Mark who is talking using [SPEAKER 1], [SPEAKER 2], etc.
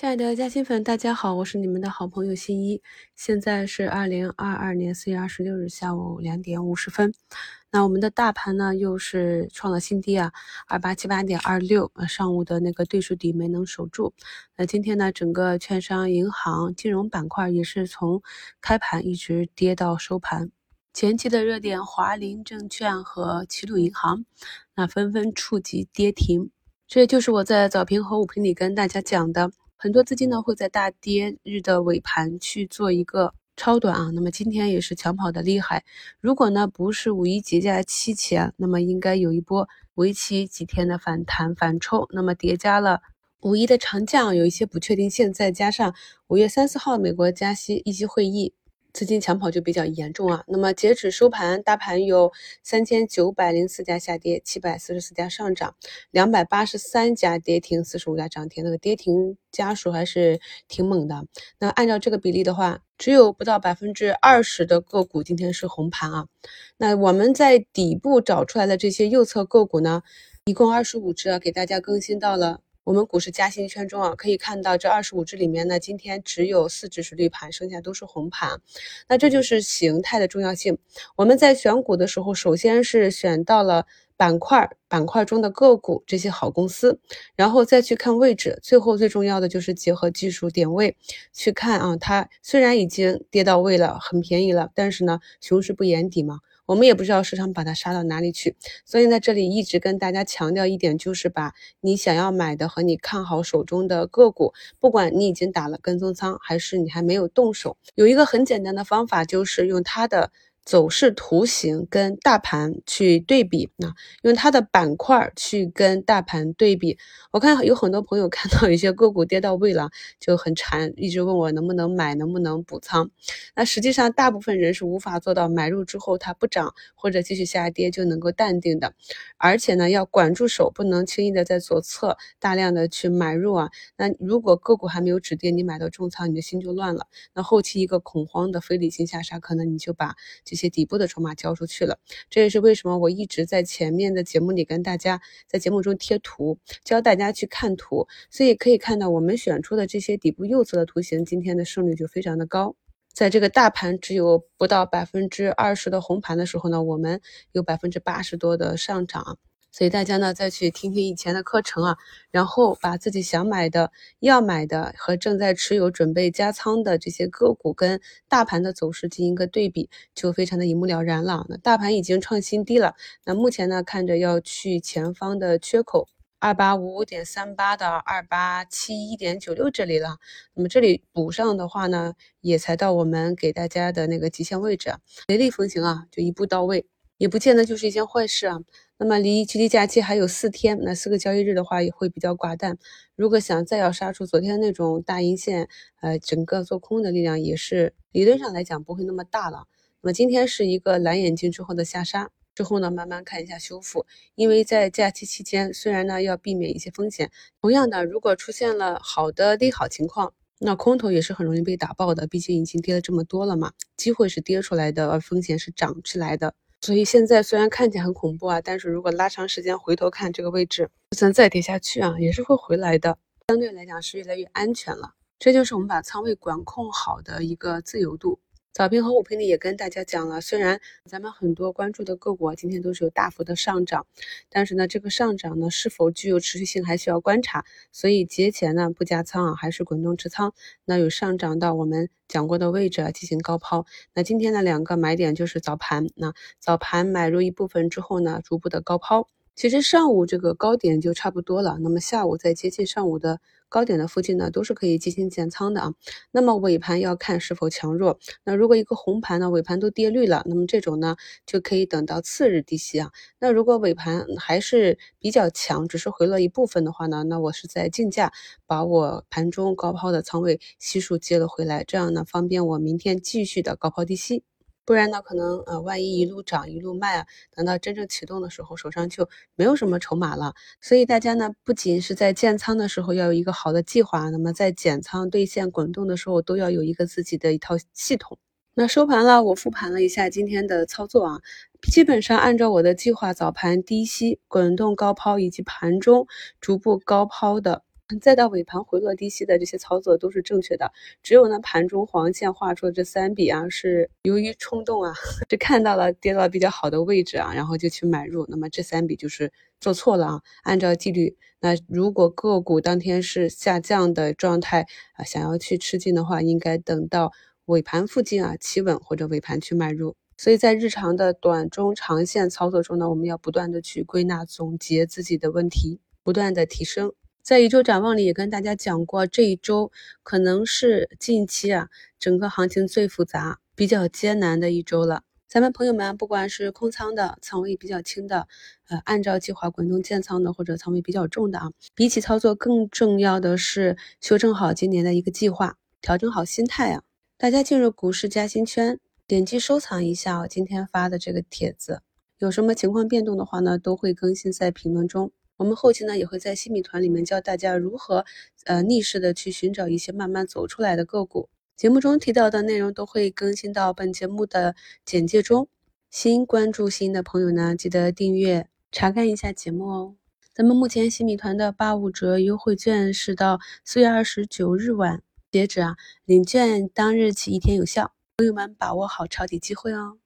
[SPEAKER 1] 亲爱的嘉兴粉，大家好，我是你们的好朋友新一。现在是二零二二年四月二十六日下午两点五十分。那我们的大盘呢，又是创了新低啊，二八七八点二六。上午的那个对数底没能守住。那今天呢，整个券商、银行、金融板块也是从开盘一直跌到收盘。前期的热点华林证券和齐鲁银行，那纷纷触及跌停。这就是我在早评和午评里跟大家讲的。很多资金呢会在大跌日的尾盘去做一个超短啊，那么今天也是抢跑的厉害。如果呢不是五一节假期前，那么应该有一波为期几天的反弹反抽。那么叠加了五一的长假，有一些不确定性，再加上五月三四号美国加息议息会议。资金抢跑就比较严重啊。那么截止收盘，大盘有三千九百零四家下跌，七百四十四家上涨，两百八十三家跌停，四十五家涨停。那个跌停家数还是挺猛的。那按照这个比例的话，只有不到百分之二十的个股今天是红盘啊。那我们在底部找出来的这些右侧个股呢，一共二十五只，给大家更新到了。我们股市嘉兴圈中啊，可以看到这二十五只里面呢，今天只有四只是绿盘，剩下都是红盘。那这就是形态的重要性。我们在选股的时候，首先是选到了板块，板块中的个股这些好公司，然后再去看位置，最后最重要的就是结合技术点位去看啊。它虽然已经跌到位了，很便宜了，但是呢，熊市不言底嘛。我们也不知道市场把它杀到哪里去，所以在这里一直跟大家强调一点，就是把你想要买的和你看好手中的个股，不管你已经打了跟踪仓，还是你还没有动手，有一个很简单的方法，就是用它的。走势图形跟大盘去对比，那用它的板块去跟大盘对比。我看有很多朋友看到有些个股跌到位了，就很馋，一直问我能不能买，能不能补仓。那实际上大部分人是无法做到买入之后它不涨或者继续下跌就能够淡定的，而且呢要管住手，不能轻易的在左侧大量的去买入啊。那如果个股还没有止跌，你买到重仓，你的心就乱了。那后期一个恐慌的非理性下杀，可能你就把这些底部的筹码交出去了，这也是为什么我一直在前面的节目里跟大家在节目中贴图，教大家去看图。所以可以看到，我们选出的这些底部右侧的图形，今天的胜率就非常的高。在这个大盘只有不到百分之二十的红盘的时候呢，我们有百分之八十多的上涨。所以大家呢再去听听以前的课程啊，然后把自己想买的、要买的和正在持有、准备加仓的这些个股跟大盘的走势进行一个对比，就非常的一目了然了。那大盘已经创新低了，那目前呢看着要去前方的缺口二八五五点三八到二八七一点九六这里了。那么这里补上的话呢，也才到我们给大家的那个极限位置，雷厉风行啊，就一步到位，也不见得就是一件坏事啊。那么离距离假期还有四天，那四个交易日的话也会比较寡淡。如果想再要杀出昨天那种大阴线，呃，整个做空的力量也是理论上来讲不会那么大了。那么今天是一个蓝眼睛之后的下杀，之后呢慢慢看一下修复。因为在假期期间，虽然呢要避免一些风险，同样的，如果出现了好的利好情况，那空头也是很容易被打爆的。毕竟已经跌了这么多了嘛，机会是跌出来的，而风险是涨起来的。所以现在虽然看起来很恐怖啊，但是如果拉长时间回头看这个位置，就算再跌下去啊，也是会回来的。相对来讲是越来越安全了，这就是我们把仓位管控好的一个自由度。早评和午评里也跟大家讲了，虽然咱们很多关注的个股今天都是有大幅的上涨，但是呢，这个上涨呢是否具有持续性还需要观察。所以节前呢不加仓啊，还是滚动持仓。那有上涨到我们讲过的位置啊，进行高抛。那今天的两个买点就是早盘，那早盘买入一部分之后呢，逐步的高抛。其实上午这个高点就差不多了，那么下午在接近上午的高点的附近呢，都是可以进行减仓的啊。那么尾盘要看是否强弱。那如果一个红盘呢，尾盘都跌绿了，那么这种呢就可以等到次日低吸啊。那如果尾盘还是比较强，只是回了一部分的话呢，那我是在竞价把我盘中高抛的仓位悉数接了回来，这样呢方便我明天继续的高抛低吸。不然呢，可能呃，万一一路涨一路卖啊，等到真正启动的时候，手上就没有什么筹码了。所以大家呢，不仅是在建仓的时候要有一个好的计划，那么在减仓兑现滚动的时候，都要有一个自己的一套系统。那收盘了，我复盘了一下今天的操作啊，基本上按照我的计划，早盘低吸、滚动高抛以及盘中逐步高抛的再到尾盘回落低吸的这些操作都是正确的。只有呢盘中黄线画出的这三笔啊，是由于冲动啊，就看到了跌到比较好的位置啊，然后就去买入。那么这三笔就是做错了啊。按照纪律，那如果个股当天是下降的状态啊，想要去吃进的话，应该等到尾盘附近啊企稳或者尾盘去买入。所以在日常的短中长线操作中呢，我们要不断的去归纳总结自己的问题，不断的提升。在一周展望里也跟大家讲过，这一周可能是近期啊整个行情最复杂、比较艰难的一周了。咱们朋友们，不管是空仓的、仓位比较轻的，呃，按照计划滚动建仓的，或者仓位比较重的啊，比起操作更重要的是修正好今年的一个计划，调整好心态啊。大家进入股市加薪圈。点击收藏一下我今天发的这个帖子，有什么情况变动的话呢，都会更新在评论中。我们后期呢也会在新米团里面教大家如何呃逆势的去寻找一些慢慢走出来的个股。节目中提到的内容都会更新到本节目的简介中。新关注新的朋友呢，记得订阅查看一下节目哦。咱们目前新米团的八五折优惠券是到四月二十九日晚截止啊，领券当日起一天有效。朋友们，把握好抄底机会哦！